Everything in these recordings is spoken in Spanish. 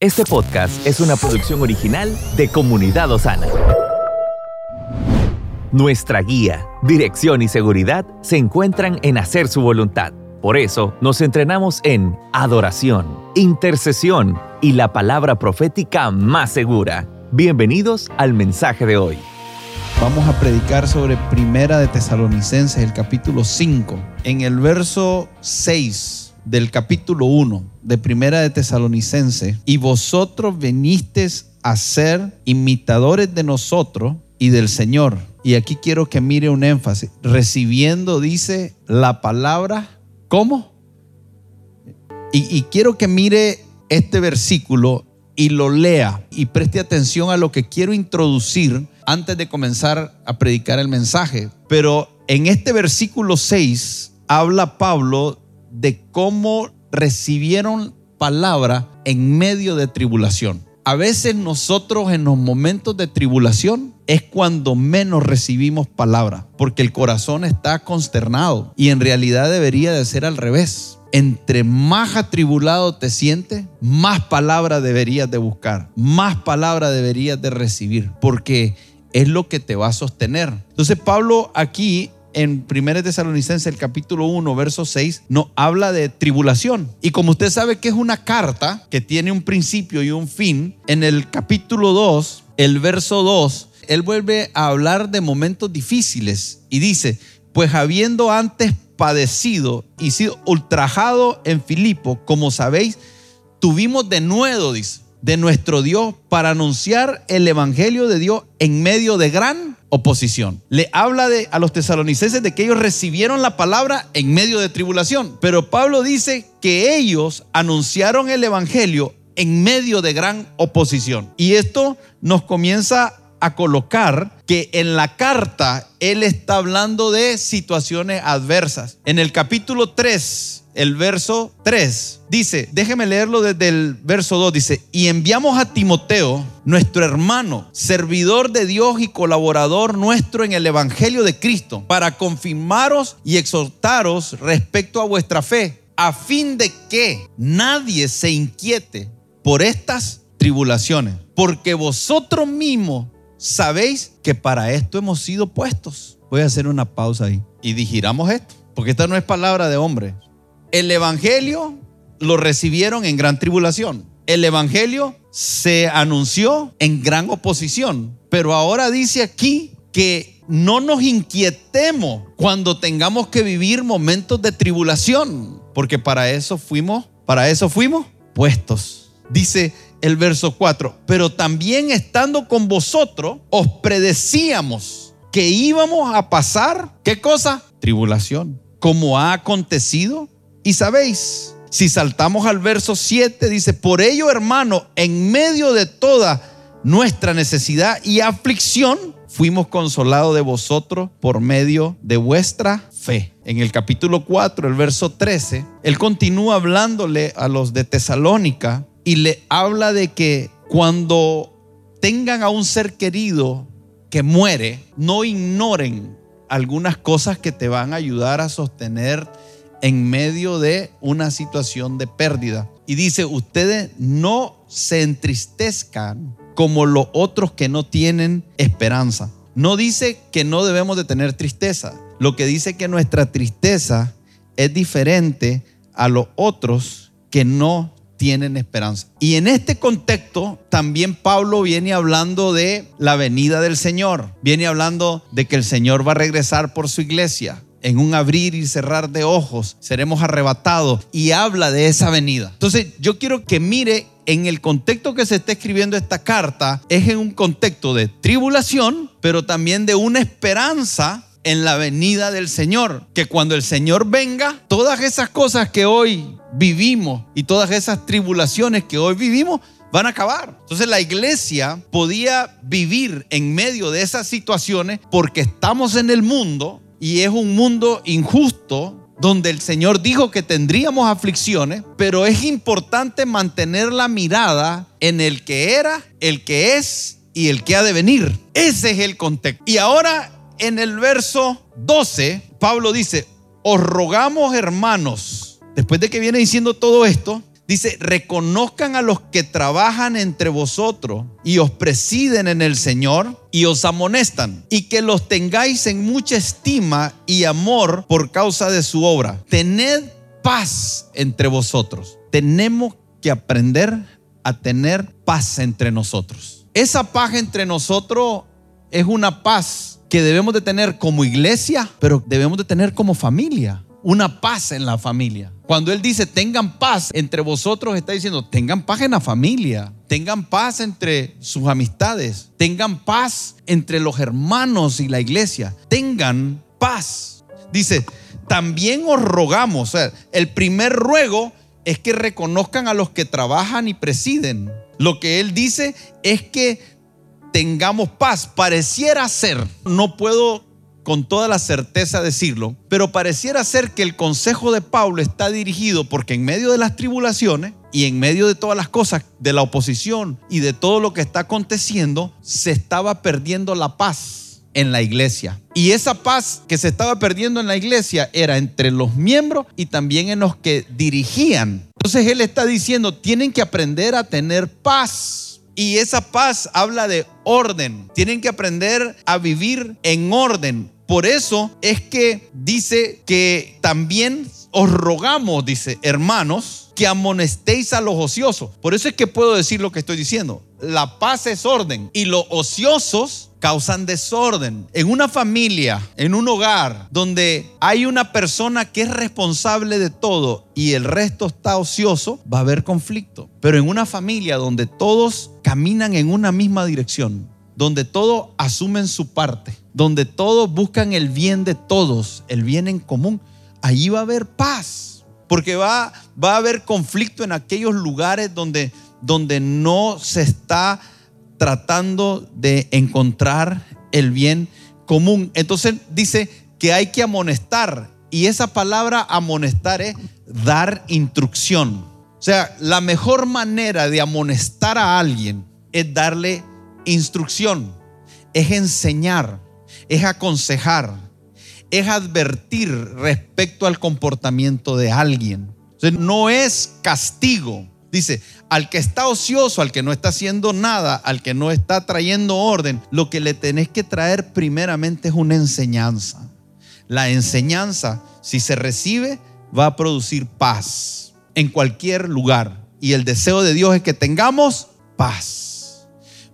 Este podcast es una producción original de Comunidad Osana. Nuestra guía, dirección y seguridad se encuentran en hacer su voluntad. Por eso nos entrenamos en adoración, intercesión y la palabra profética más segura. Bienvenidos al mensaje de hoy. Vamos a predicar sobre Primera de Tesalonicenses, el capítulo 5. En el verso 6 del capítulo 1 de Primera de Tesalonicenses, y vosotros venisteis a ser imitadores de nosotros y del Señor. Y aquí quiero que mire un énfasis. Recibiendo, dice, la palabra, ¿cómo? Y, y quiero que mire este versículo y lo lea y preste atención a lo que quiero introducir antes de comenzar a predicar el mensaje. Pero en este versículo 6 habla Pablo de cómo recibieron palabra en medio de tribulación. A veces nosotros en los momentos de tribulación es cuando menos recibimos palabra, porque el corazón está consternado y en realidad debería de ser al revés. Entre más atribulado te sientes, más palabra deberías de buscar, más palabra deberías de recibir, porque es lo que te va a sostener. Entonces Pablo aquí en 1 Tesalonicenses, el capítulo 1, verso 6, nos habla de tribulación. Y como usted sabe que es una carta que tiene un principio y un fin, en el capítulo 2, el verso 2, él vuelve a hablar de momentos difíciles y dice, pues habiendo antes padecido y sido ultrajado en Filipo, como sabéis, tuvimos de nuevo, dice, de nuestro Dios para anunciar el Evangelio de Dios en medio de gran oposición. Le habla de, a los tesalonicenses de que ellos recibieron la palabra en medio de tribulación. Pero Pablo dice que ellos anunciaron el Evangelio en medio de gran oposición. Y esto nos comienza a colocar que en la carta él está hablando de situaciones adversas. En el capítulo 3, el verso 3, dice, déjeme leerlo desde el verso 2, dice, y enviamos a Timoteo, nuestro hermano, servidor de Dios y colaborador nuestro en el Evangelio de Cristo, para confirmaros y exhortaros respecto a vuestra fe, a fin de que nadie se inquiete por estas tribulaciones, porque vosotros mismos sabéis que para esto hemos sido puestos. Voy a hacer una pausa ahí y digiramos esto, porque esta no es palabra de hombre. El Evangelio lo recibieron en gran tribulación. El Evangelio se anunció en gran oposición. Pero ahora dice aquí que no nos inquietemos cuando tengamos que vivir momentos de tribulación, porque para eso fuimos, para eso fuimos puestos. Dice el verso 4, pero también estando con vosotros, os predecíamos que íbamos a pasar, ¿qué cosa? Tribulación, como ha acontecido. Y sabéis, si saltamos al verso 7, dice, por ello hermano, en medio de toda nuestra necesidad y aflicción, fuimos consolados de vosotros por medio de vuestra fe. En el capítulo 4, el verso 13, él continúa hablándole a los de Tesalónica y le habla de que cuando tengan a un ser querido que muere, no ignoren algunas cosas que te van a ayudar a sostener en medio de una situación de pérdida. Y dice, ustedes no se entristezcan como los otros que no tienen esperanza. No dice que no debemos de tener tristeza. Lo que dice que nuestra tristeza es diferente a los otros que no tienen esperanza. Y en este contexto también Pablo viene hablando de la venida del Señor, viene hablando de que el Señor va a regresar por su iglesia. En un abrir y cerrar de ojos seremos arrebatados y habla de esa venida. Entonces yo quiero que mire en el contexto que se está escribiendo esta carta, es en un contexto de tribulación, pero también de una esperanza en la venida del Señor. Que cuando el Señor venga, todas esas cosas que hoy vivimos y todas esas tribulaciones que hoy vivimos van a acabar. Entonces la iglesia podía vivir en medio de esas situaciones porque estamos en el mundo y es un mundo injusto donde el Señor dijo que tendríamos aflicciones, pero es importante mantener la mirada en el que era, el que es y el que ha de venir. Ese es el contexto. Y ahora en el verso 12, Pablo dice, os rogamos hermanos, después de que viene diciendo todo esto, Dice, reconozcan a los que trabajan entre vosotros y os presiden en el Señor y os amonestan, y que los tengáis en mucha estima y amor por causa de su obra. Tened paz entre vosotros. Tenemos que aprender a tener paz entre nosotros. Esa paz entre nosotros es una paz que debemos de tener como iglesia, pero debemos de tener como familia una paz en la familia. Cuando Él dice, tengan paz entre vosotros, está diciendo, tengan paz en la familia, tengan paz entre sus amistades, tengan paz entre los hermanos y la iglesia, tengan paz. Dice, también os rogamos, o sea, el primer ruego es que reconozcan a los que trabajan y presiden. Lo que Él dice es que tengamos paz. Pareciera ser, no puedo con toda la certeza decirlo, pero pareciera ser que el consejo de Pablo está dirigido porque en medio de las tribulaciones y en medio de todas las cosas de la oposición y de todo lo que está aconteciendo, se estaba perdiendo la paz en la iglesia. Y esa paz que se estaba perdiendo en la iglesia era entre los miembros y también en los que dirigían. Entonces él está diciendo, tienen que aprender a tener paz y esa paz habla de orden. Tienen que aprender a vivir en orden. Por eso es que dice que también os rogamos, dice, hermanos, que amonestéis a los ociosos. Por eso es que puedo decir lo que estoy diciendo. La paz es orden y los ociosos causan desorden. En una familia, en un hogar donde hay una persona que es responsable de todo y el resto está ocioso, va a haber conflicto. Pero en una familia donde todos caminan en una misma dirección, donde todos asumen su parte, donde todos buscan el bien de todos, el bien en común, ahí va a haber paz. Porque va, va a haber conflicto en aquellos lugares donde, donde no se está tratando de encontrar el bien común. Entonces dice que hay que amonestar. Y esa palabra amonestar es dar instrucción. O sea, la mejor manera de amonestar a alguien es darle instrucción, es enseñar, es aconsejar, es advertir respecto al comportamiento de alguien. no es castigo, Dice, al que está ocioso, al que no está haciendo nada, al que no está trayendo orden, lo que le tenés que traer primeramente es una enseñanza. La enseñanza, si se recibe, va a producir paz en cualquier lugar. Y el deseo de Dios es que tengamos paz.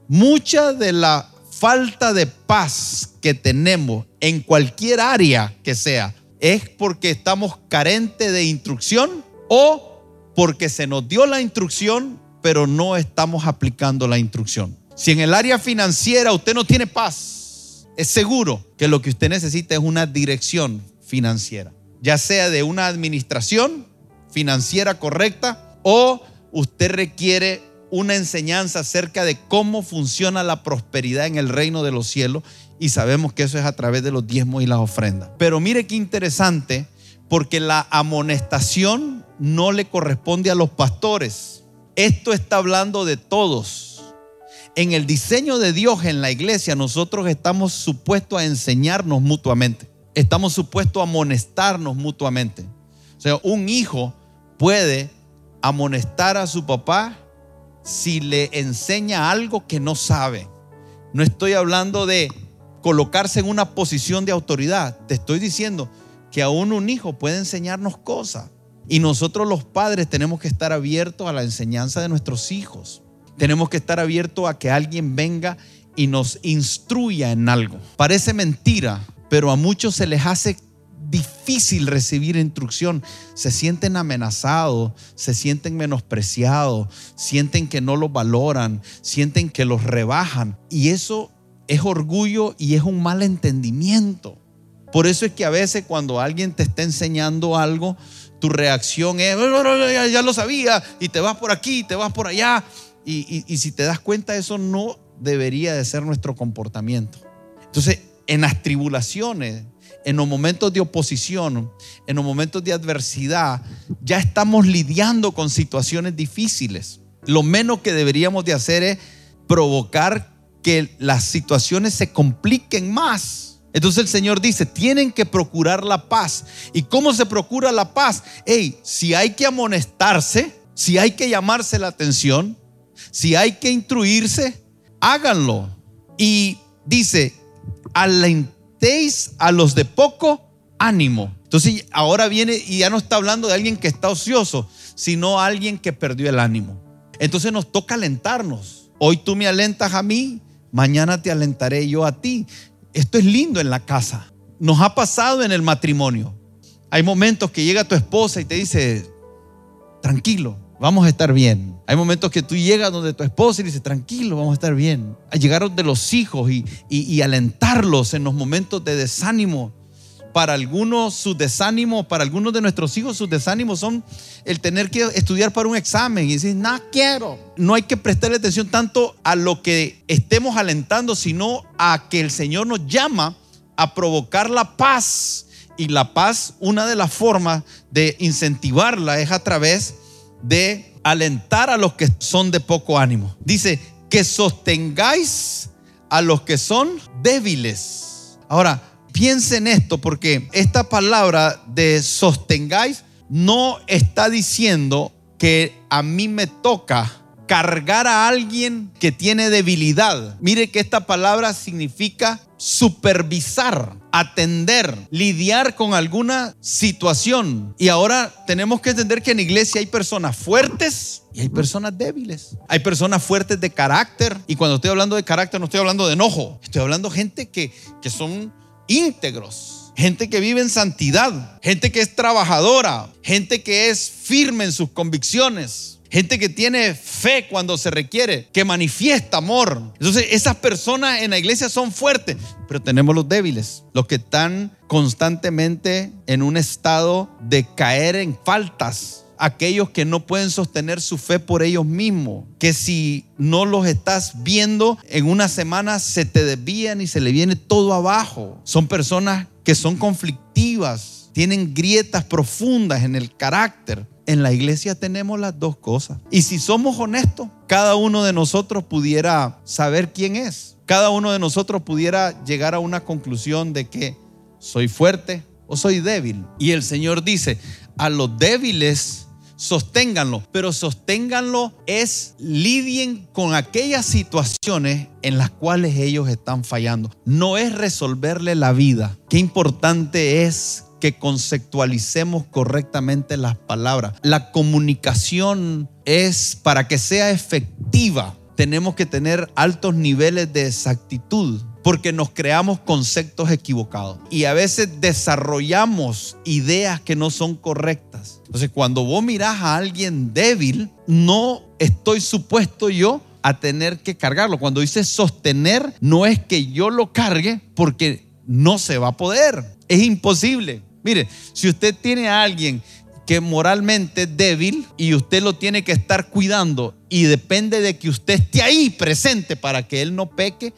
Mucha de la falta de paz que tenemos en cualquier área que sea es porque estamos carentes de instrucción o porque se nos dio la instrucción, pero no estamos aplicando la instrucción. Si en el área financiera usted no tiene paz, es seguro que lo que usted necesita es una dirección financiera, ya sea de una administración financiera correcta o usted requiere una enseñanza acerca de cómo funciona la prosperidad en el reino de los cielos y sabemos que eso es a través de los diezmos y las ofrendas. Pero mire qué interesante, porque la amonestación no le corresponde a los pastores. Esto está hablando de todos. En el diseño de Dios en la iglesia nosotros estamos supuestos a enseñarnos mutuamente. Estamos supuestos a amonestarnos mutuamente. O sea, un hijo puede amonestar a su papá si le enseña algo que no sabe. No estoy hablando de colocarse en una posición de autoridad. Te estoy diciendo que aún un hijo puede enseñarnos cosas. Y nosotros los padres tenemos que estar abiertos a la enseñanza de nuestros hijos. Tenemos que estar abiertos a que alguien venga y nos instruya en algo. Parece mentira, pero a muchos se les hace difícil recibir instrucción. Se sienten amenazados, se sienten menospreciados, sienten que no los valoran, sienten que los rebajan. Y eso es orgullo y es un mal entendimiento. Por eso es que a veces cuando alguien te está enseñando algo, tu reacción es, ya, lo sabía, y te vas por aquí, te vas por allá. Y, y si te das cuenta, eso no debería de ser nuestro comportamiento. Entonces, en las tribulaciones, en los momentos de oposición, en los momentos de adversidad, ya estamos lidiando con situaciones difíciles. Lo menos que deberíamos de hacer es provocar que las situaciones se compliquen más. Entonces el Señor dice, tienen que procurar la paz. ¿Y cómo se procura la paz? Hey, si hay que amonestarse, Si hay que llamarse la atención, si hay que instruirse, háganlo. Y dice, a los de poco ánimo. Entonces ahora viene y ya no está hablando de alguien que está ocioso, sino alguien que perdió el ánimo. Entonces nos toca alentarnos. Hoy tú me alentas a mí, mañana te alentaré yo a ti. Esto es lindo en la casa. Nos ha pasado en el matrimonio. Hay momentos que llega tu esposa y te dice, tranquilo, vamos a estar bien. Hay momentos que tú llegas donde tu esposa y dice, tranquilo, vamos a estar bien. Llegaron de los hijos y, y alentarlos en los momentos de desánimo para algunos sus desánimos, para algunos de nuestros hijos sus desánimos son el tener que estudiar para un examen y decir, no quiero. No hay que prestarle atención tanto a lo que estemos alentando, sino a que el Señor nos llama a provocar la paz. Y la paz, una de las formas de incentivarla es a través de alentar a los que son de poco ánimo. Dice, que sostengáis a los que son débiles. Ahora, Piense en esto porque esta palabra de sostengáis no está diciendo que a mí me toca cargar a alguien que tiene debilidad. Mire que esta palabra significa supervisar, atender, lidiar con alguna situación. Y ahora tenemos que entender que en iglesia hay personas fuertes y hay personas débiles. Hay personas fuertes de carácter. Y cuando estoy hablando de carácter no estoy hablando de enojo. Estoy hablando de gente que, que son íntegros, gente que vive en santidad, gente que es trabajadora, gente que es firme en sus convicciones, gente que tiene fe cuando se requiere, que manifiesta amor. Entonces esas personas en la iglesia son fuertes, pero tenemos los débiles, los que están constantemente en un estado de caer en faltas aquellos que no pueden sostener su fe por ellos mismos, que si no los estás viendo en una semana se te desvían y se le viene todo abajo. Son personas que son conflictivas, tienen grietas profundas en el carácter. En la iglesia tenemos las dos cosas. Y si somos honestos, cada uno de nosotros pudiera saber quién es. Cada uno de nosotros pudiera llegar a una conclusión de que soy fuerte o soy débil. Y el Señor dice, a los débiles sosténganlo, pero sosténganlo es lidien con aquellas situaciones en las cuales ellos están fallando. No es resolverle la vida. Qué importante es que conceptualicemos correctamente las palabras. La comunicación es para que sea efectiva. Tenemos que tener altos niveles de exactitud porque nos creamos conceptos equivocados y a veces desarrollamos ideas que no son correctas. Entonces, cuando vos mirás a alguien débil, no estoy supuesto yo a tener que cargarlo. Cuando dice sostener, no es que yo lo cargue porque no se va a poder. Es imposible. Mire, si usted tiene a alguien que moralmente es débil y usted lo tiene que estar cuidando y depende de que usted esté ahí presente para que él no peque,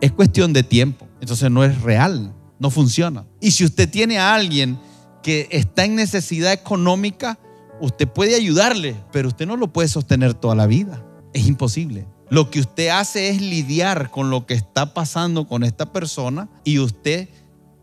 es cuestión de tiempo. Entonces no es real, no funciona. Y si usted tiene a alguien que está en necesidad económica, usted puede ayudarle, pero usted no lo puede sostener toda la vida. Es imposible. Lo que usted hace es lidiar con lo que está pasando con esta persona y usted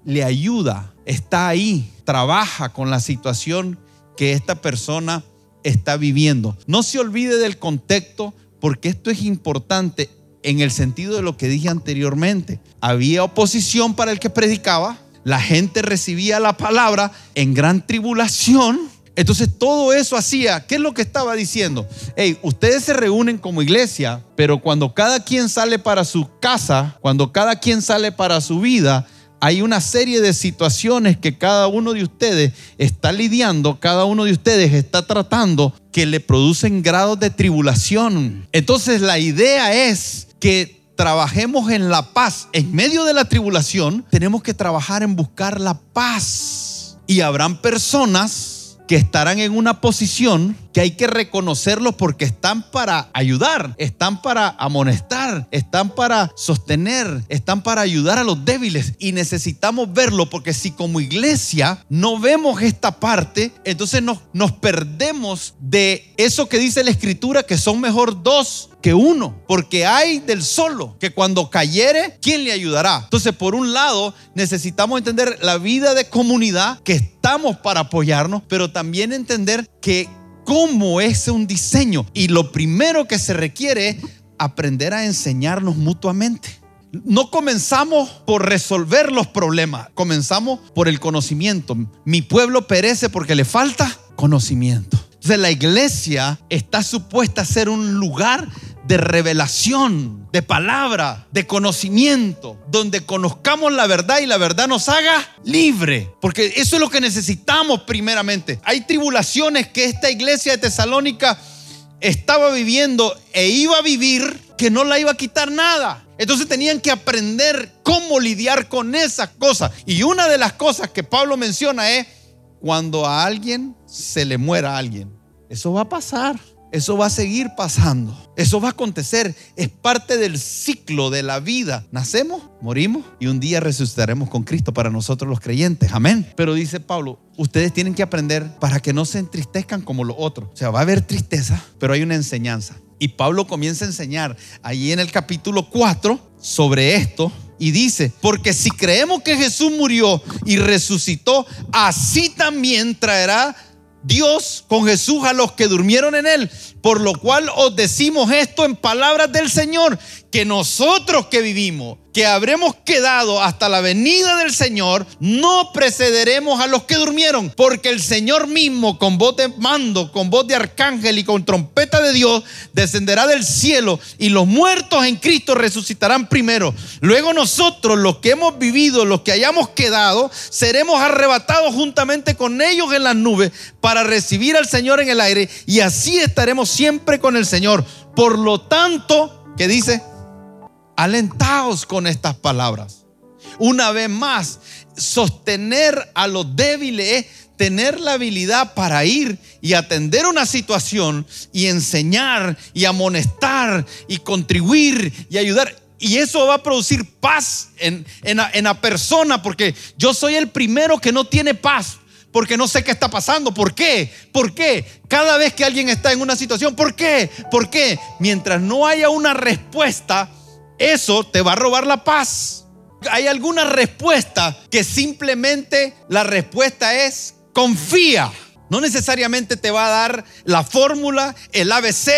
le ayuda, está ahí, trabaja con la situación que esta persona está viviendo. No se olvide del contexto porque esto es importante en el sentido de lo que dije anteriormente. Había oposición para el que predicaba, la gente recibía la palabra en gran tribulación. Entonces todo eso hacía, ¿qué es lo que estaba diciendo? Hey, ustedes se reúnen como iglesia, pero cuando cada quien sale para su casa, cuando cada quien sale para su vida, hay una serie de situaciones que cada uno de ustedes está lidiando, cada uno de ustedes está tratando que le producen grados de tribulación. Entonces la idea es que trabajemos en la paz. En medio de la tribulación, tenemos que trabajar en buscar la paz. Y habrán personas que estarán en una posición que hay que reconocerlos porque están para ayudar, están para amonestar, están para sostener, están para ayudar a los débiles y necesitamos verlo porque si como iglesia no vemos esta parte, entonces nos, nos perdemos de eso que dice la escritura que son mejor dos que uno, porque hay del solo, que cuando cayere, ¿quién le ayudará? Entonces, por un lado, necesitamos entender la vida de comunidad, que estamos para apoyarnos, pero también entender que cómo es un diseño. Y lo primero que se requiere es aprender a enseñarnos mutuamente. No comenzamos por resolver los problemas, comenzamos por el conocimiento. Mi pueblo perece porque le falta conocimiento. Entonces la iglesia está supuesta a ser un lugar de revelación, de palabra, de conocimiento, donde conozcamos la verdad y la verdad nos haga libre. Porque eso es lo que necesitamos primeramente. Hay tribulaciones que esta iglesia de Tesalónica estaba viviendo e iba a vivir que no la iba a quitar nada. Entonces tenían que aprender cómo lidiar con esas cosas. Y una de las cosas que Pablo menciona es cuando a alguien se le muera a alguien. Eso va a pasar. Eso va a seguir pasando. Eso va a acontecer. Es parte del ciclo de la vida. Nacemos, morimos y un día resucitaremos con Cristo para nosotros los creyentes. Amén. Pero dice Pablo, ustedes tienen que aprender para que no se entristezcan como los otros. O sea, va a haber tristeza, pero hay una enseñanza. Y Pablo comienza a enseñar ahí en el capítulo 4 sobre esto. Y dice, porque si creemos que Jesús murió y resucitó, así también traerá Dios con Jesús a los que durmieron en él. Por lo cual os decimos esto en palabras del Señor, que nosotros que vivimos, que habremos quedado hasta la venida del Señor, no precederemos a los que durmieron, porque el Señor mismo con voz de mando, con voz de arcángel y con trompeta de Dios, descenderá del cielo y los muertos en Cristo resucitarán primero. Luego nosotros, los que hemos vivido, los que hayamos quedado, seremos arrebatados juntamente con ellos en las nubes para recibir al Señor en el aire y así estaremos siempre con el Señor. Por lo tanto, ¿qué dice? Alentaos con estas palabras. Una vez más, sostener a los débiles es tener la habilidad para ir y atender una situación y enseñar y amonestar y contribuir y ayudar. Y eso va a producir paz en, en, en la persona, porque yo soy el primero que no tiene paz porque no sé qué está pasando. ¿Por qué? ¿Por qué? Cada vez que alguien está en una situación, ¿por qué? ¿Por qué? Mientras no haya una respuesta, eso te va a robar la paz. Hay alguna respuesta que simplemente la respuesta es confía. No necesariamente te va a dar la fórmula, el ABC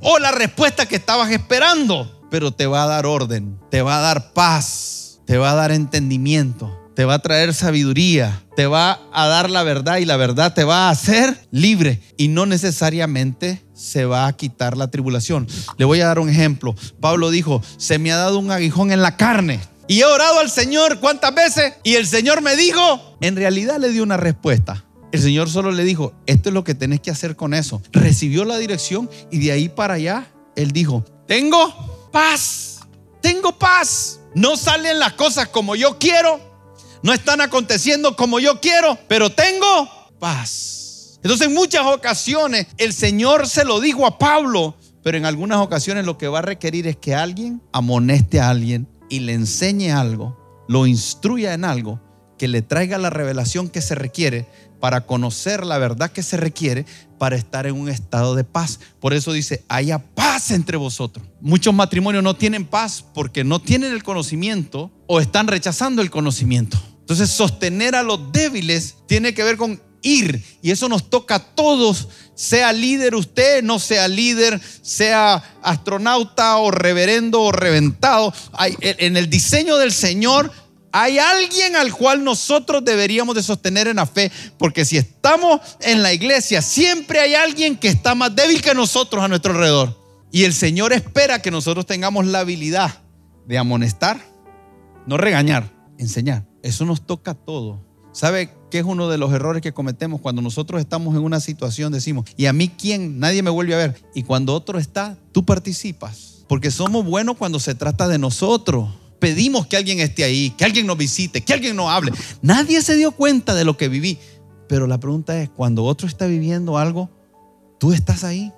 o la respuesta que estabas esperando, pero te va a dar orden, te va a dar paz, te va a dar entendimiento, te va a traer sabiduría, te va a dar la verdad y la verdad te va a hacer libre y no necesariamente se va a quitar la tribulación. Le voy a dar un ejemplo. Pablo dijo, se me ha dado un aguijón en la carne. Y he orado al Señor cuántas veces y el Señor me dijo, en realidad le dio una respuesta. El Señor solo le dijo, esto es lo que tenés que hacer con eso. Recibió la dirección y de ahí para allá, Él dijo, tengo paz, tengo paz. No salen las cosas como yo quiero, no están aconteciendo como yo quiero, pero tengo paz. Entonces en muchas ocasiones el Señor se lo dijo a Pablo, pero en algunas ocasiones lo que va a requerir es que alguien amoneste a alguien y le enseñe algo, lo instruya en algo, que le traiga la revelación que se requiere para conocer la verdad que se requiere para estar en un estado de paz. Por eso dice, haya paz entre vosotros. Muchos matrimonios no tienen paz porque no tienen el conocimiento o están rechazando el conocimiento. Entonces, sostener a los débiles tiene que ver con ir. Y eso nos toca a todos, sea líder usted, no sea líder, sea astronauta o reverendo o reventado. en el diseño del Señor hay alguien al cual nosotros deberíamos de sostener en la fe, porque si estamos en la iglesia, siempre hay alguien que está más débil que nosotros a nuestro alrededor. Y el Señor espera que nosotros tengamos la habilidad de amonestar, no regañar, enseñar. Eso nos toca a todos. ¿Sabe qué es uno de los errores que cometemos cuando nosotros estamos en una situación? Decimos, ¿y a mí quién? Nadie me vuelve a ver. Y cuando otro está, tú participas. Porque somos buenos cuando se trata de nosotros. Pedimos que alguien esté ahí, que alguien nos visite, que alguien nos hable. Nadie se dio cuenta de lo que viví. Pero la pregunta es, cuando otro está viviendo algo, ¿tú estás ahí?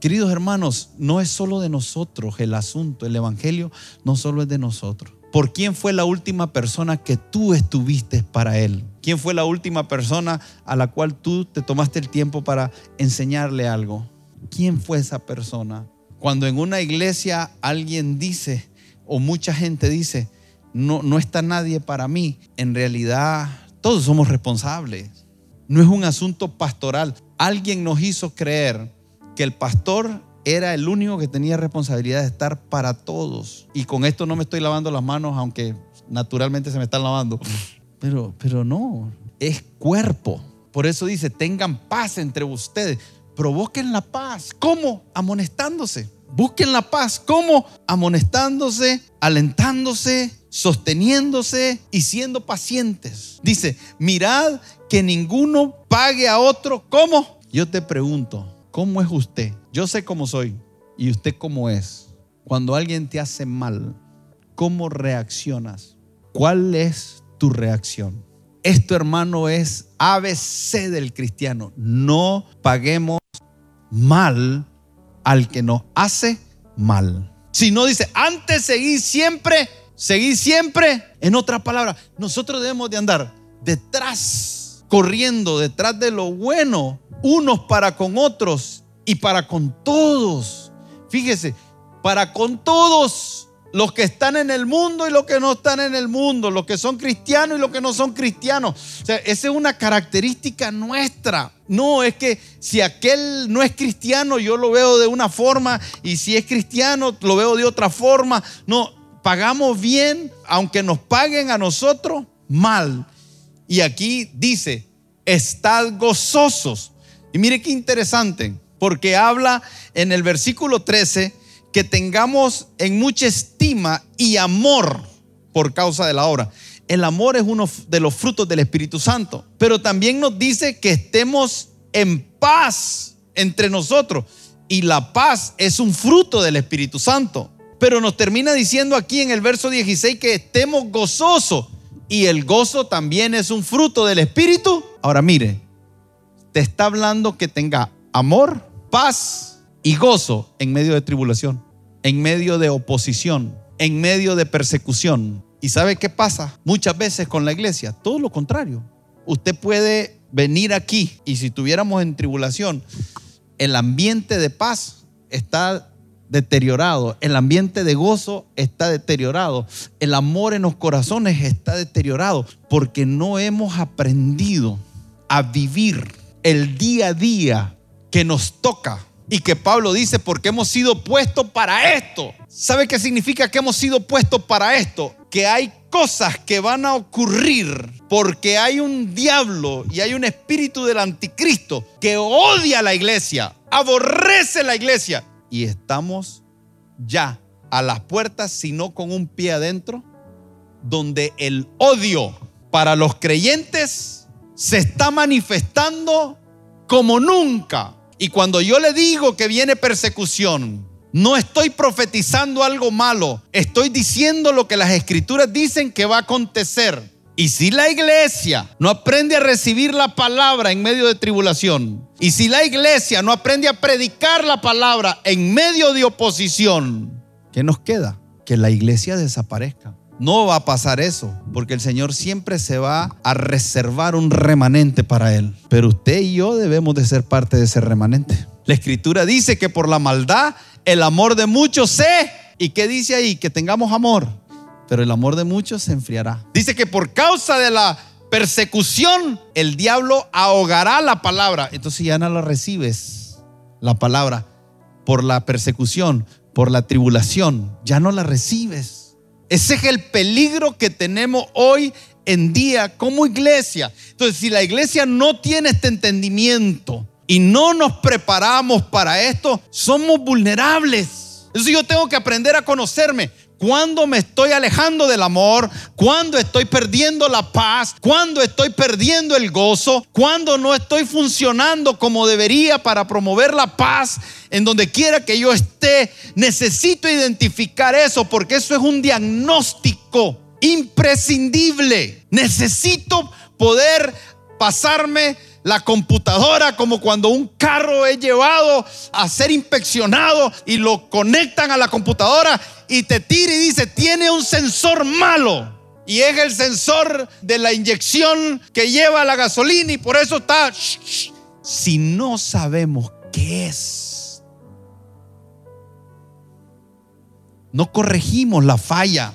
Queridos hermanos, no es solo de nosotros el asunto, el Evangelio no solo es de nosotros. ¿Por quién fue la última persona que tú estuviste para Él? ¿Quién fue la última persona a la cual tú te tomaste el tiempo para enseñarle algo? ¿Quién fue esa persona? Cuando en una iglesia alguien dice, o mucha gente dice, no, no está nadie para mí, en realidad todos somos responsables. No es un asunto pastoral. alguien nos hizo creer que el pastor era el único que tenía responsabilidad de estar para todos. Y con esto no me estoy lavando las manos, aunque naturalmente se me están lavando. Pero, pero no, es cuerpo. Por eso dice, tengan paz entre ustedes. Provoquen la paz. ¿Cómo? Amonestándose. Busquen la paz. ¿Cómo? Amonestándose, alentándose, sosteniéndose y siendo pacientes. Dice, mirad que ninguno pague a otro. ¿Cómo? Yo te pregunto, ¿cómo es usted? Yo sé cómo soy y usted cómo es. Cuando alguien te hace mal, ¿cómo reaccionas? ¿Cuál es tu reacción? Esto, hermano, es ABC del cristiano. No paguemos mal al que nos hace mal. Si no dice, antes seguí siempre, seguí siempre. En otra palabra, nosotros debemos de andar detrás, corriendo detrás de lo bueno, unos para con otros y para con todos. Fíjese, para con todos los que están en el mundo y los que no están en el mundo, los que son cristianos y los que no son cristianos. O sea, esa es una característica nuestra. No, es que si aquel no es cristiano, yo lo veo de una forma y si es cristiano, lo veo de otra forma. No, pagamos bien, aunque nos paguen a nosotros mal. Y aquí dice, estad gozosos. Y mire qué interesante, porque habla en el versículo 13 que tengamos en mucha estima y amor por causa de la obra. El amor es uno de los frutos del Espíritu Santo, pero también nos dice que estemos en paz entre nosotros. Y la paz es un fruto del Espíritu Santo. Pero nos termina diciendo aquí en el verso 16 que estemos gozosos. Y el gozo también es un fruto del Espíritu. Ahora mire, te está hablando que tenga amor, paz y gozo en medio de tribulación, en medio de oposición, en medio de persecución. ¿Y sabe qué pasa? Muchas veces con la iglesia, todo lo contrario. Usted puede venir aquí y si tuviéramos en tribulación, el ambiente de paz está deteriorado, el ambiente de gozo está deteriorado, el amor en los corazones está deteriorado, porque no hemos aprendido a vivir el día a día que nos toca y que Pablo dice, porque hemos sido puestos para esto. ¿Sabe qué significa que hemos sido puestos para esto? Que hay cosas que van a ocurrir porque hay un diablo y hay un espíritu del anticristo que odia a la iglesia, aborrece la iglesia. Y estamos ya a las puertas, sino con un pie adentro, donde el odio para los creyentes se está manifestando como nunca y cuando yo le digo que viene persecución, no estoy profetizando algo malo, estoy diciendo lo que las escrituras dicen que va a acontecer. Y si la iglesia no aprende a recibir la palabra en medio de tribulación, y si la iglesia no aprende a predicar la palabra en medio de oposición, ¿qué nos queda? Que la iglesia desaparezca. No va a pasar eso, porque el Señor siempre se va a reservar un remanente para Él. Pero usted y yo debemos de ser parte de ese remanente. La Escritura dice que por la maldad el amor de muchos se... ¿Y qué dice ahí? Que tengamos amor. Pero el amor de muchos se enfriará. Dice que por causa de la persecución el diablo ahogará la palabra. Entonces ya no la recibes, la palabra, por la persecución, por la tribulación. Ya no la recibes. Ese es el peligro que tenemos hoy en día como iglesia. Entonces, si la iglesia no tiene este entendimiento y no nos preparamos para esto, somos vulnerables. Entonces yo tengo que aprender a conocerme cuando me estoy alejando del amor, cuando estoy perdiendo la paz, cuando estoy perdiendo el gozo, cuando no estoy funcionando como debería para promover la paz en donde quiera que yo esté. Necesito identificar eso porque eso es un diagnóstico imprescindible. Necesito poder pasarme la computadora como cuando un carro es llevado a ser inspeccionado y lo conectan a la computadora y te tira y dice, tiene un sensor malo. Y es el sensor de la inyección que lleva la gasolina y por eso está... Si no sabemos qué es, no corregimos la falla.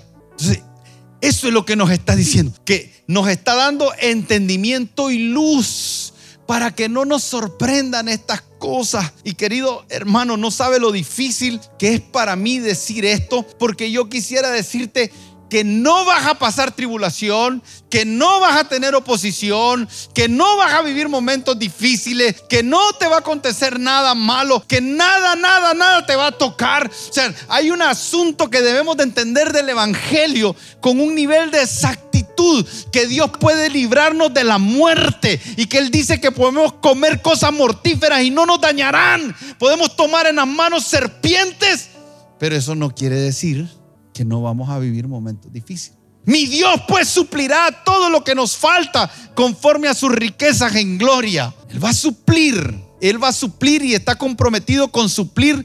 eso es lo que nos está diciendo, que nos está dando entendimiento y luz para que no nos sorprendan estas cosas. Y querido hermano, no sabe lo difícil que es para mí decir esto, porque yo quisiera decirte, que no vas a pasar tribulación, que no vas a tener oposición, que no vas a vivir momentos difíciles, que no te va a acontecer nada malo, que nada, nada, nada te va a tocar. O sea, hay un asunto que debemos de entender del Evangelio con un nivel de exactitud, que Dios puede librarnos de la muerte y que Él dice que podemos comer cosas mortíferas y no nos dañarán. Podemos tomar en las manos serpientes, pero eso no quiere decir que no vamos a vivir momentos difíciles. Mi Dios pues suplirá todo lo que nos falta conforme a sus riquezas en gloria. Él va a suplir, Él va a suplir y está comprometido con suplir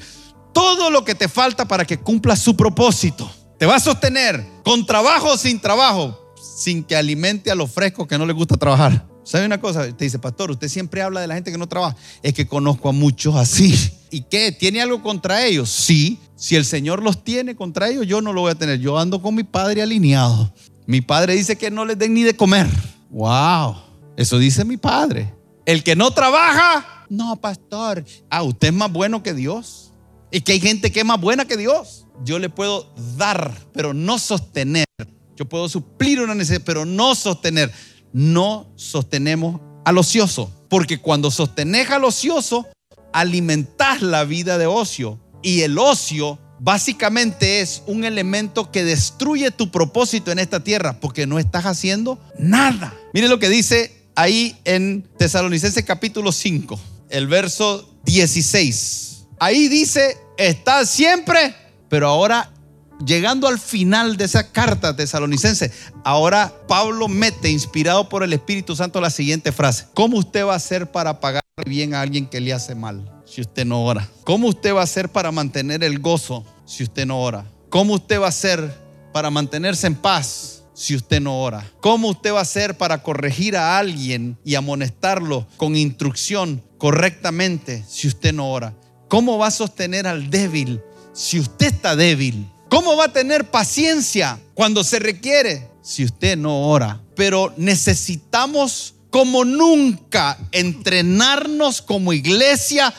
todo lo que te falta para que cumpla su propósito. Te va a sostener con trabajo o sin trabajo, sin que alimente a los frescos que no les gusta trabajar. ¿Sabe una cosa? Te dice, pastor, usted siempre habla de la gente que no trabaja. Es que conozco a muchos así. ¿Y qué? ¿Tiene algo contra ellos? Sí. Si el Señor los tiene contra ellos, yo no lo voy a tener. Yo ando con mi padre alineado. Mi padre dice que no les den ni de comer. Wow. Eso dice mi padre. El que no trabaja, no, pastor. Ah, usted es más bueno que Dios. Y que hay gente que es más buena que Dios. Yo le puedo dar, pero no sostener. Yo puedo suplir una necesidad, pero no sostener no sostenemos al ocioso. Porque cuando sostenés al ocioso, alimentás la vida de ocio. Y el ocio básicamente es un elemento que destruye tu propósito en esta tierra porque no estás haciendo nada. Mire lo que dice ahí en Tesalonicenses capítulo 5, el verso 16. Ahí dice, está siempre, pero ahora llegando al final de esa carta tesalonicense, ahora Pablo mete, inspirado por el Espíritu Santo, la siguiente frase. ¿Cómo usted va a hacer para pagar bien a alguien que le hace mal si usted no ora? ¿Cómo usted va a hacer para mantener el gozo si usted no ora? ¿Cómo usted va a hacer para mantenerse en paz si usted no ora? ¿Cómo usted va a hacer para corregir a alguien y amonestarlo con instrucción correctamente si usted no ora? ¿Cómo va a sostener al débil si usted está débil? ¿Cómo va a tener paciencia cuando se requiere si usted no ora? Pero necesitamos como nunca entrenarnos como iglesia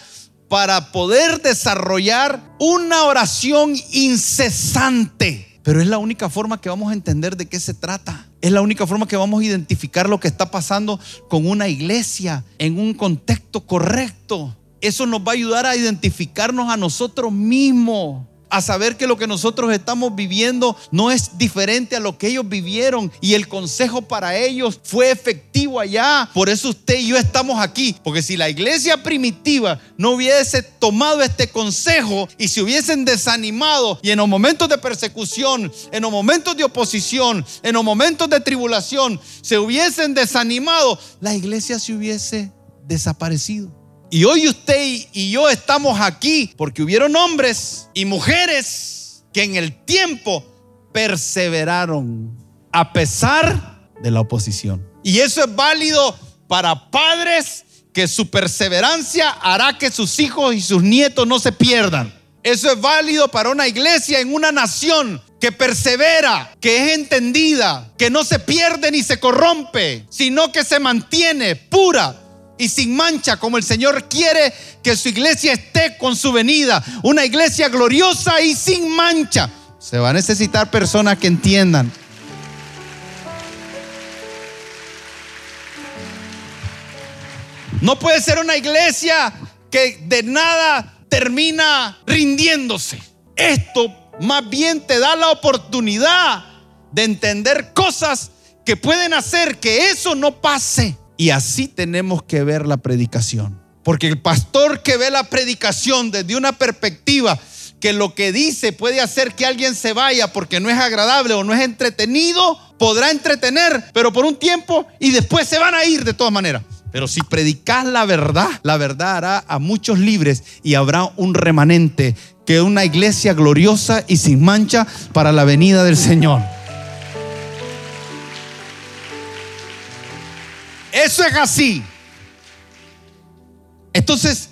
para poder desarrollar una oración incesante. Pero es la única forma que vamos a entender de qué se trata. Es la única forma que vamos a identificar lo que está pasando con una iglesia en un contexto correcto. Eso nos va a ayudar a identificarnos a nosotros mismos a saber que lo que nosotros estamos viviendo no es diferente a lo que ellos vivieron y el consejo para ellos fue efectivo allá. Por eso usted y yo estamos aquí, porque si la iglesia primitiva no hubiese tomado este consejo y se hubiesen desanimado y en los momentos de persecución, en los momentos de oposición, en los momentos de tribulación, se hubiesen desanimado, la iglesia se hubiese desaparecido. Y hoy usted y yo estamos aquí porque hubieron hombres y mujeres que en el tiempo perseveraron a pesar de la oposición. Y eso es válido para padres que su perseverancia hará que sus hijos y sus nietos no se pierdan. Eso es válido para una iglesia en una nación que persevera, que es entendida, que no se pierde ni se corrompe, sino que se mantiene pura, y sin mancha como el Señor quiere que su iglesia esté con su venida. Una iglesia gloriosa y sin mancha. Se va a necesitar personas que entiendan. No puede ser una iglesia que de nada termina rindiéndose. Esto más bien te da la oportunidad de entender cosas que pueden hacer que eso no pase. Y así tenemos que ver la predicación. Porque el pastor que ve la predicación desde una perspectiva que lo que dice puede hacer que alguien se vaya porque no es agradable o no es entretenido, podrá entretener, pero por un tiempo y después se van a ir de todas maneras. Pero si predicas la verdad, la verdad hará a muchos libres y habrá un remanente, que una iglesia gloriosa y sin mancha para la venida del Señor. Eso es así. Entonces,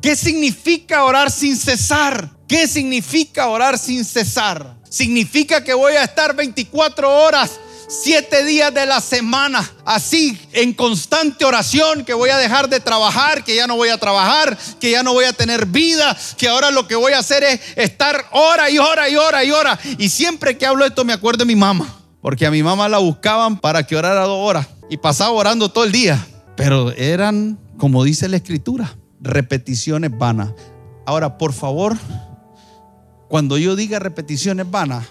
¿qué significa orar sin cesar? ¿Qué significa orar sin cesar? Significa que voy a estar 24 horas siete días de la semana, así en constante oración, que voy a dejar de trabajar, que ya no voy a trabajar, que ya no voy a tener vida, que ahora lo que voy a hacer es estar hora y hora y hora y hora. Y siempre que hablo esto me acuerdo de mi mamá, porque a mi mamá la buscaban para que orara dos horas y pasaba orando todo el día, pero eran, como dice la escritura, repeticiones vanas. Ahora, por favor, cuando yo diga repeticiones vanas,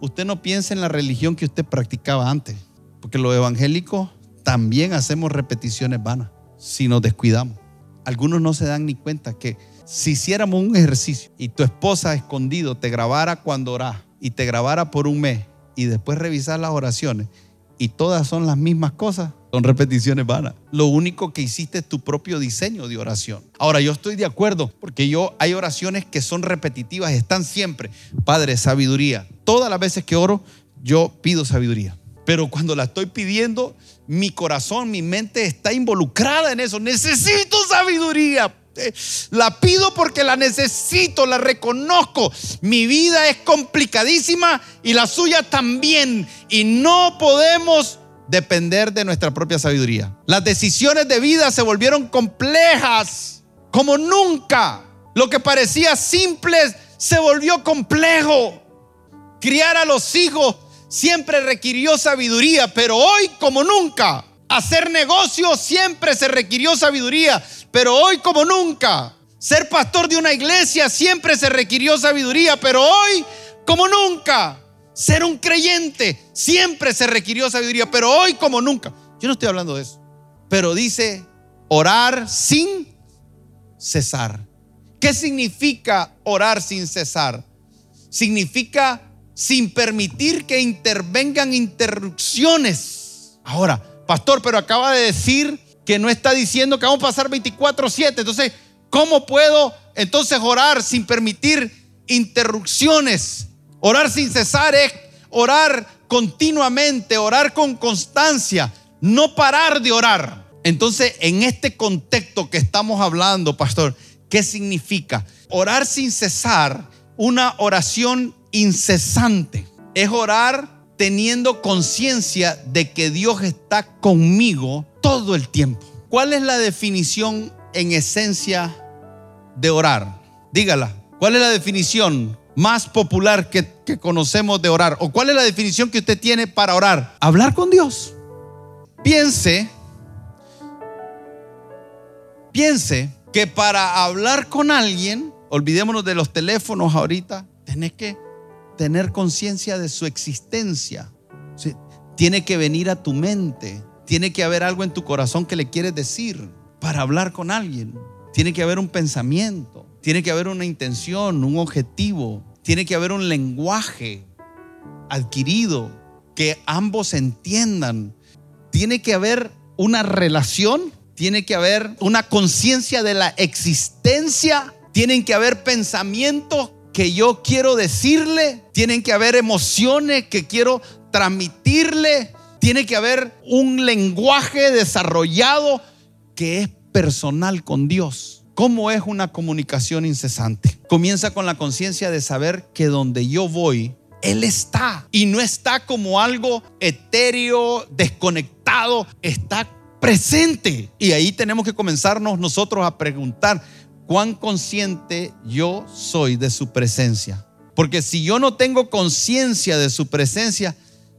usted no piense en la religión que usted practicaba antes, porque los evangélicos también hacemos repeticiones vanas si nos descuidamos. Algunos no se dan ni cuenta que si hiciéramos un ejercicio y tu esposa escondido te grabara cuando orás y te grabara por un mes y después revisar las oraciones y todas son las mismas cosas, son repeticiones vanas. Lo único que hiciste es tu propio diseño de oración. Ahora, yo estoy de acuerdo, porque yo hay oraciones que son repetitivas, están siempre. Padre, sabiduría. Todas las veces que oro, yo pido sabiduría. Pero cuando la estoy pidiendo, mi corazón, mi mente está involucrada en eso. Necesito sabiduría. La pido porque la necesito, la reconozco. Mi vida es complicadísima y la suya también. Y no podemos depender de nuestra propia sabiduría. Las decisiones de vida se volvieron complejas como nunca. Lo que parecía simple se volvió complejo. Criar a los hijos siempre requirió sabiduría, pero hoy como nunca. Hacer negocios siempre se requirió sabiduría, pero hoy como nunca. Ser pastor de una iglesia siempre se requirió sabiduría, pero hoy como nunca. Ser un creyente siempre se requirió sabiduría, pero hoy como nunca. Yo no estoy hablando de eso. Pero dice orar sin cesar. ¿Qué significa orar sin cesar? Significa sin permitir que intervengan interrupciones. Ahora, pastor, pero acaba de decir que no está diciendo que vamos a pasar 24/7. Entonces, ¿cómo puedo entonces orar sin permitir interrupciones? Orar sin cesar es orar continuamente, orar con constancia, no parar de orar. Entonces, en este contexto que estamos hablando, pastor, ¿qué significa? Orar sin cesar, una oración incesante. Es orar teniendo conciencia de que Dios está conmigo todo el tiempo. ¿Cuál es la definición en esencia de orar? Dígala. ¿Cuál es la definición más popular que, conocemos de orar? ¿O cuál es la definición que usted tiene para orar? Hablar con Dios. Piense, piense que para hablar con alguien, olvidémonos de los teléfonos ahorita, tenés que tener conciencia de su existencia. Tiene que venir a tu mente. Tiene que haber algo en tu corazón que le quieres decir para hablar con alguien. Tiene que haber un pensamiento. Tiene que haber una intención, un objetivo. Tiene que haber un lenguaje adquirido que ambos entiendan. Tiene que haber una relación. Tiene que haber una conciencia de la existencia. Tienen que haber pensamientos que yo quiero decirle, tienen que haber emociones que quiero transmitirle, tiene que haber un lenguaje desarrollado que es personal con Dios. ¿Cómo es una comunicación incesante? Comienza con la conciencia de saber que donde yo voy, Él está. Y no está como algo etéreo, desconectado, está presente. Y ahí tenemos que comenzarnos nosotros a preguntar, cuán consciente yo soy de su presencia. Porque si yo no tengo conciencia de su presencia,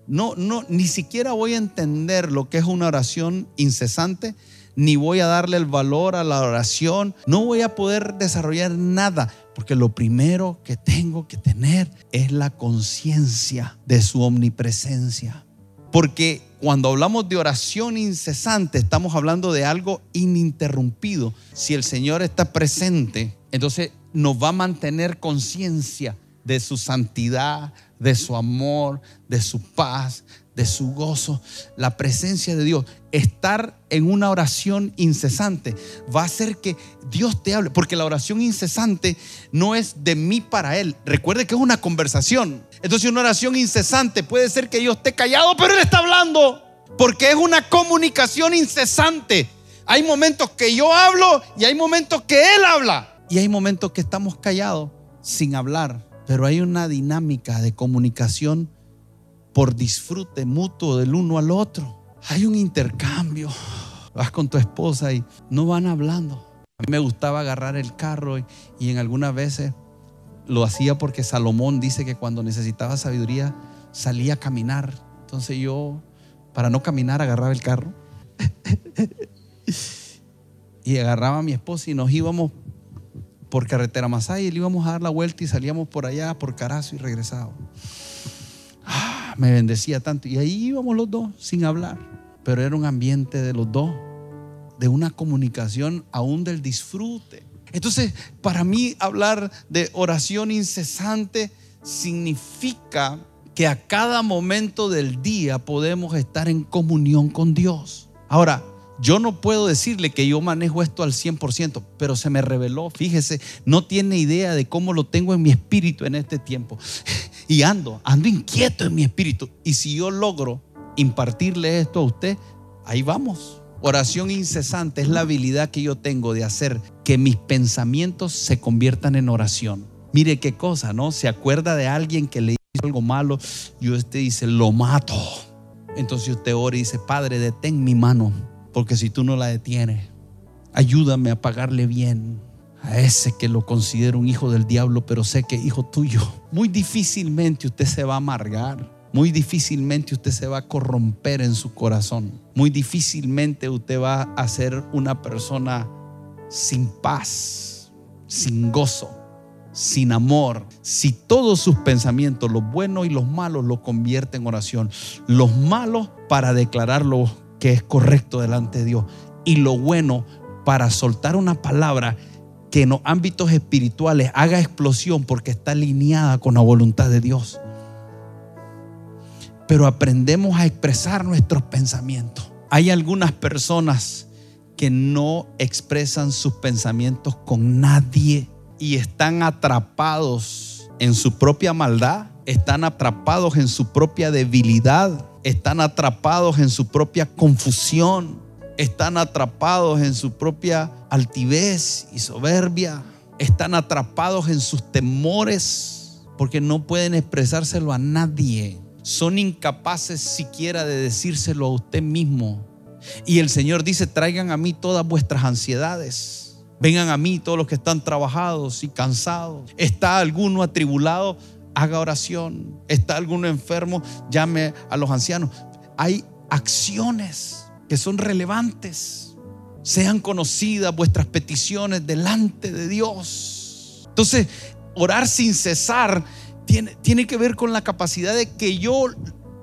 no, no, ni siquiera voy a entender lo que es una oración incesante, ni voy a darle el valor a la oración, no voy a poder desarrollar nada, porque lo primero que tengo que tener es la conciencia de su omnipresencia. Porque cuando hablamos de oración incesante, estamos hablando de algo ininterrumpido. Si el Señor está presente, entonces nos va a mantener conciencia de su santidad, de su amor, de su paz, de su gozo, la presencia de Dios. Estar en una oración incesante va a hacer que Dios te hable, porque la oración incesante no es de mí para Él. Recuerde que es una conversación. Entonces una oración incesante puede ser que yo esté callado, pero Él está hablando, porque es una comunicación incesante. Hay momentos que yo hablo y hay momentos que Él habla. Y hay momentos que estamos callados sin hablar, pero hay una dinámica de comunicación por disfrute mutuo del uno al otro. Hay un intercambio. Vas con tu esposa y no van hablando. A mí me gustaba agarrar el carro y, en algunas veces lo hacía porque Salomón dice que cuando necesitaba sabiduría salía a caminar. Entonces yo, para no caminar, agarraba el carro y agarraba a mi esposa y nos íbamos por carretera Masaya y le íbamos a dar la vuelta y salíamos por allá, por Carazo y regresábamos. Me bendecía tanto. Y ahí íbamos los dos sin hablar. Pero era un ambiente de los dos, de una comunicación aún del disfrute. Entonces, para mí hablar de oración incesante significa que a cada momento del día podemos estar en comunión con Dios. Ahora, yo no puedo decirle que yo manejo esto al 100%, pero se me reveló, fíjese, no tiene idea de cómo lo tengo en mi espíritu en este tiempo. Y ando, ando inquieto en mi espíritu. Y si yo logro impartirle esto a usted, ahí vamos. Oración incesante es la habilidad que yo tengo de hacer que mis pensamientos se conviertan en oración. Mire qué cosa, ¿no? Se acuerda de alguien que le hizo algo malo y usted dice, lo mato. Entonces usted ora y dice, Padre, detén mi mano porque si tú no la detienes, ayúdame a pagarle bien a ese que lo considero un hijo del diablo, pero sé que hijo tuyo. Muy difícilmente usted se va a amargar. Muy difícilmente usted se va a corromper en su corazón. Muy difícilmente usted va a ser una persona sin paz, sin gozo, sin amor. Si todos sus pensamientos, los buenos y los malos, lo convierten en oración. Los malos para declararlo es correcto delante de Dios y lo bueno para soltar una palabra que en los ámbitos espirituales haga explosión porque está alineada con la voluntad de Dios. Pero aprendemos a expresar nuestros pensamientos. Hay algunas personas que no expresan sus pensamientos con nadie y están atrapados en su propia maldad, están atrapados en su propia debilidad están atrapados en su propia confusión, están atrapados en su propia altivez y soberbia, están atrapados en sus temores porque no pueden expresárselo a nadie. Son incapaces siquiera de decírselo a usted mismo. Y el Señor dice, traigan a mí todas vuestras ansiedades. Vengan a mí todos los que están trabajados y cansados. ¿Está alguno atribulado? Haga oración. ¿Está alguno enfermo? Llame a los ancianos. Hay acciones que son relevantes. Sean conocidas vuestras peticiones delante de Dios. Entonces, orar sin cesar tiene, tiene que ver con la capacidad de que yo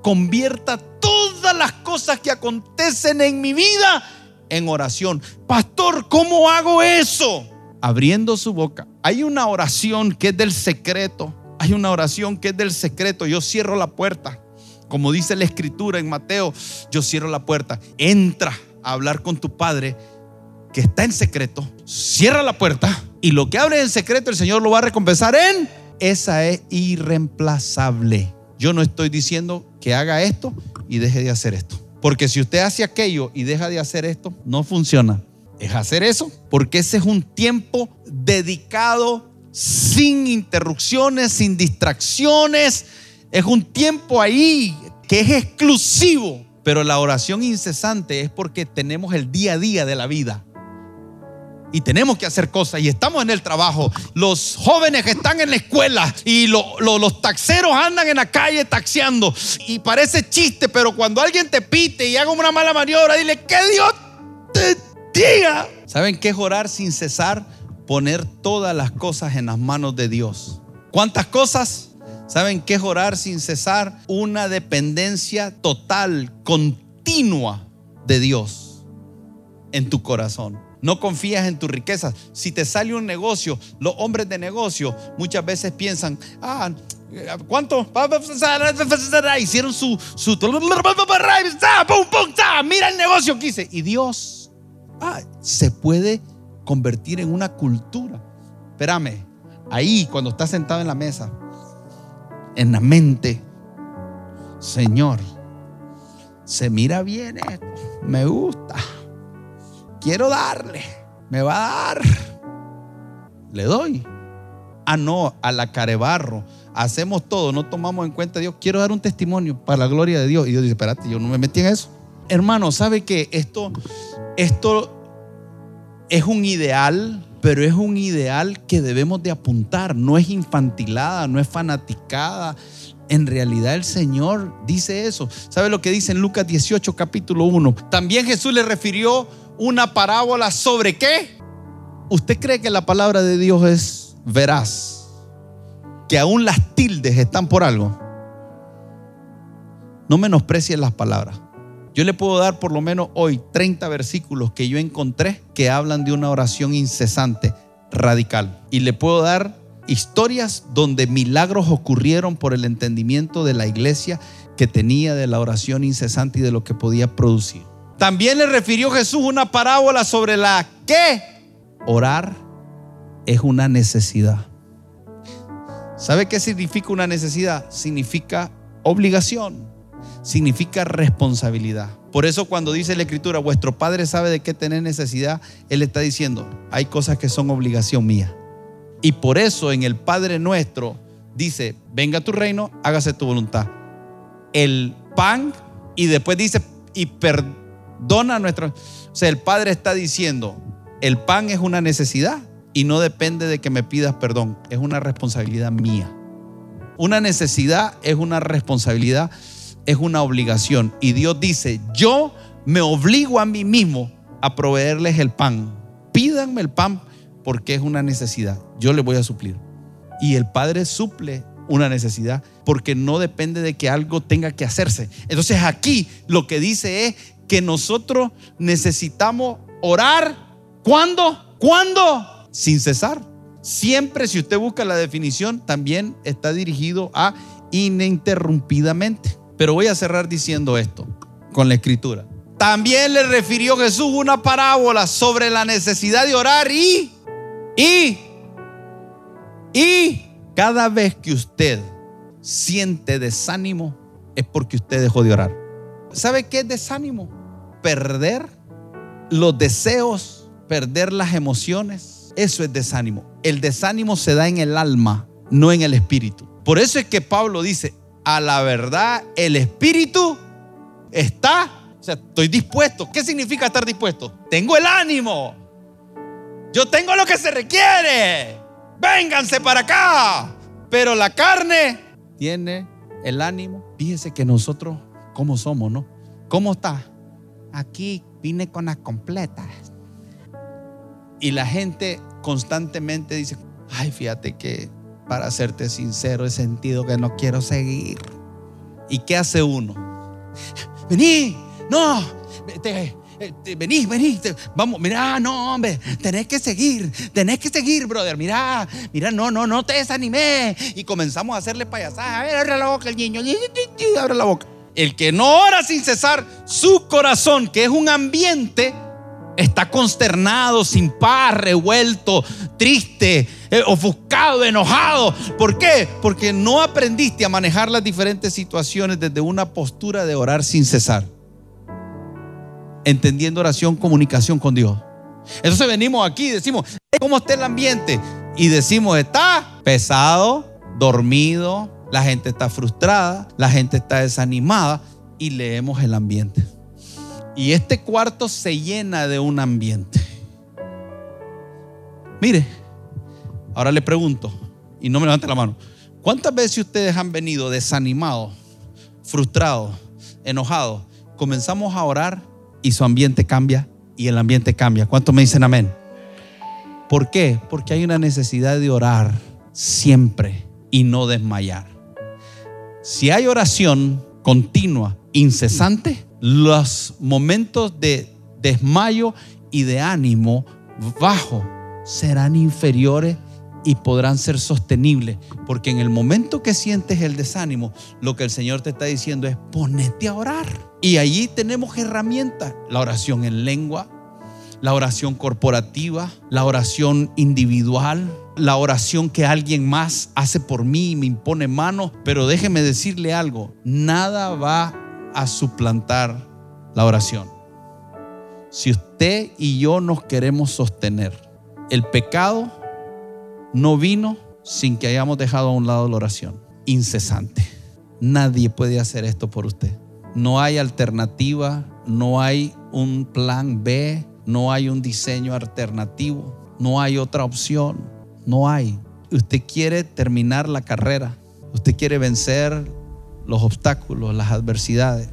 convierta todas las cosas que acontecen en mi vida en oración. Pastor, ¿cómo hago eso? Abriendo su boca. Hay una oración que es del secreto hay una oración que es del secreto. Yo cierro la puerta. Como dice la escritura en Mateo, yo cierro la puerta. Entra a hablar con tu padre que está en secreto. Cierra la puerta y lo que abre en secreto el Señor lo va a recompensar en... Esa es irreemplazable. Yo no estoy diciendo que haga esto y deje de hacer esto. Porque si usted hace aquello y deja de hacer esto, no funciona. Es hacer eso, porque ese es un tiempo dedicado sin interrupciones, sin distracciones. Es un tiempo ahí que es exclusivo. Pero la oración incesante es porque tenemos el día a día de la vida. Y tenemos que hacer cosas y estamos en el trabajo. Los jóvenes están en la escuela y los taxeros andan en la calle taxiando. Y parece chiste, pero cuando alguien te pite y haga una mala maniobra, dile que Dios te diga. ¿Saben qué es orar sin cesar? Poner todas las cosas en las manos de Dios. ¿Cuántas cosas? ¿Saben qué es orar sin cesar? Una dependencia total, continua de Dios en tu corazón. No confías en tus riquezas. Si te sale un negocio, los hombres de negocio muchas veces piensan, ah, ¿cuánto? Hicieron su, mira el negocio que hice. Y Dios, ah, se puede convertir en una cultura. Espérame, ahí cuando estás sentado en la mesa, en la mente, Señor, se mira bien esto, me gusta, quiero darle, me va a dar, le doy. Ah, no, a la carebarro, hacemos todo, no tomamos en cuenta a Dios. Quiero dar un testimonio para la gloria de Dios. Y Dios dice, espérate, yo no me metí en eso. Hermano, ¿sabe que esto, esto es un ideal, pero es un ideal que debemos de apuntar. No es infantilada, no es fanaticada. En realidad el Señor dice eso. ¿Sabe lo que dice en Lucas 18, capítulo 1? También Jesús le refirió una parábola sobre qué. ¿Usted cree que la palabra de Dios es veraz? Que aún las tildes están por algo. No menosprecien las palabras. Yo le puedo dar por lo menos hoy 30 versículos que yo encontré que hablan de una oración incesante, radical. Y le puedo dar historias donde milagros ocurrieron por el entendimiento de la iglesia que tenía de la oración incesante y de lo que podía producir. También le refirió Jesús una parábola sobre la que orar es una necesidad. ¿Sabe qué significa una necesidad? Significa obligación significa responsabilidad. Por eso cuando dice la escritura, vuestro Padre sabe de qué tener necesidad, Él está diciendo, hay cosas que son obligación mía. Y por eso en el Padre nuestro dice, venga tu reino, hágase tu voluntad. El pan y después dice, y perdona nuestro... O sea, el Padre está diciendo, el pan es una necesidad y no depende de que me pidas perdón, es una responsabilidad mía. Una necesidad es una responsabilidad es una obligación. Y Dios dice, yo me obligo a mí mismo a proveerles el pan. Pídanme el pan porque es una necesidad. Yo le voy a suplir. Y el Padre suple una necesidad porque no depende de que algo tenga que hacerse. Entonces aquí lo que dice es que nosotros necesitamos orar. ¿Cuándo? ¿Cuándo? Sin cesar. Siempre si usted busca la definición, también está dirigido a ininterrumpidamente. Pero voy a cerrar diciendo esto con la escritura. También le refirió Jesús una parábola sobre la necesidad de orar y, y, y cada vez que usted siente desánimo es porque usted dejó de orar. ¿Sabe qué es desánimo? Perder los deseos, perder las emociones. Eso es desánimo. El desánimo se da en el alma, no en el espíritu. Por eso es que Pablo dice, a la verdad, el espíritu está, o sea, estoy dispuesto. ¿Qué significa estar dispuesto? Tengo el ánimo. Yo tengo lo que se requiere. Vénganse para acá. Pero la carne tiene el ánimo. Fíjese que nosotros, ¿cómo somos, no? ¿Cómo está? Aquí vine con las completas. Y la gente constantemente dice, ay, fíjate que para serte sincero, he sentido que no quiero seguir. ¿Y qué hace uno? Vení, no, vení, vení, vamos, mira, no, hombre, tenés que seguir, tenés que seguir, brother, mira, mira, no, no, no te desanimé. Y comenzamos a hacerle payasadas, a ver, abre la boca el niño, abre la boca. El que no ora sin cesar, su corazón, que es un ambiente, está consternado, sin paz, revuelto, triste, eh, ofuscado, enojado. ¿Por qué? Porque no aprendiste a manejar las diferentes situaciones desde una postura de orar sin cesar. Entendiendo oración, comunicación con Dios. Entonces venimos aquí y decimos, ¿cómo está el ambiente? Y decimos, está pesado, dormido, la gente está frustrada, la gente está desanimada y leemos el ambiente. Y este cuarto se llena de un ambiente. Mire, ahora le pregunto, y no me levante la mano, ¿cuántas veces ustedes han venido desanimados, frustrados, enojados? Comenzamos a orar y su ambiente cambia y el ambiente cambia. ¿Cuántos me dicen amén? ¿Por qué? Porque hay una necesidad de orar siempre y no desmayar. Si hay oración continua, incesante, los momentos de desmayo y de ánimo bajo serán inferiores y podrán ser sostenibles. Porque en el momento que sientes el desánimo, lo que el Señor te está diciendo es ponete a orar. Y allí tenemos herramientas. La oración en lengua, la oración corporativa, la oración individual, la oración que alguien más hace por mí y me impone manos. Pero déjeme decirle algo, nada va a suplantar la oración. Si usted y yo nos queremos sostener, el pecado no vino sin que hayamos dejado a un lado la oración. incesante. Nadie puede hacer esto por usted. No hay alternativa, no hay un plan B, no hay un diseño alternativo, no hay otra opción, no hay. Usted quiere terminar la carrera, usted quiere vencer los obstáculos, las adversidades.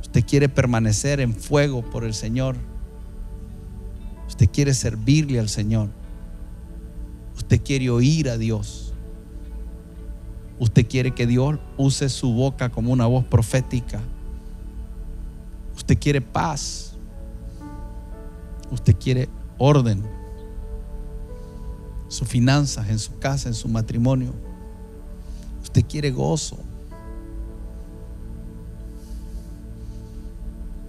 Usted quiere permanecer en fuego por el Señor. Usted quiere servirle al Señor. Usted quiere oír a Dios. Usted quiere que Dios use su boca como una voz profética. Usted quiere paz. Usted quiere orden. Sus finanzas, en su casa, en su matrimonio. Usted quiere gozo.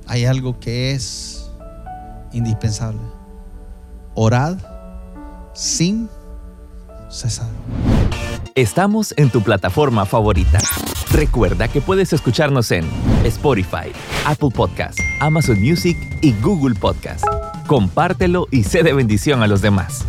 Hay algo que es indispensable. Orad sin cesar. Estamos en tu plataforma favorita. Recuerda que puedes escucharnos en Spotify, Apple Podcast, Amazon Music y Google Podcast. Compártelo y sé de bendición a los demás.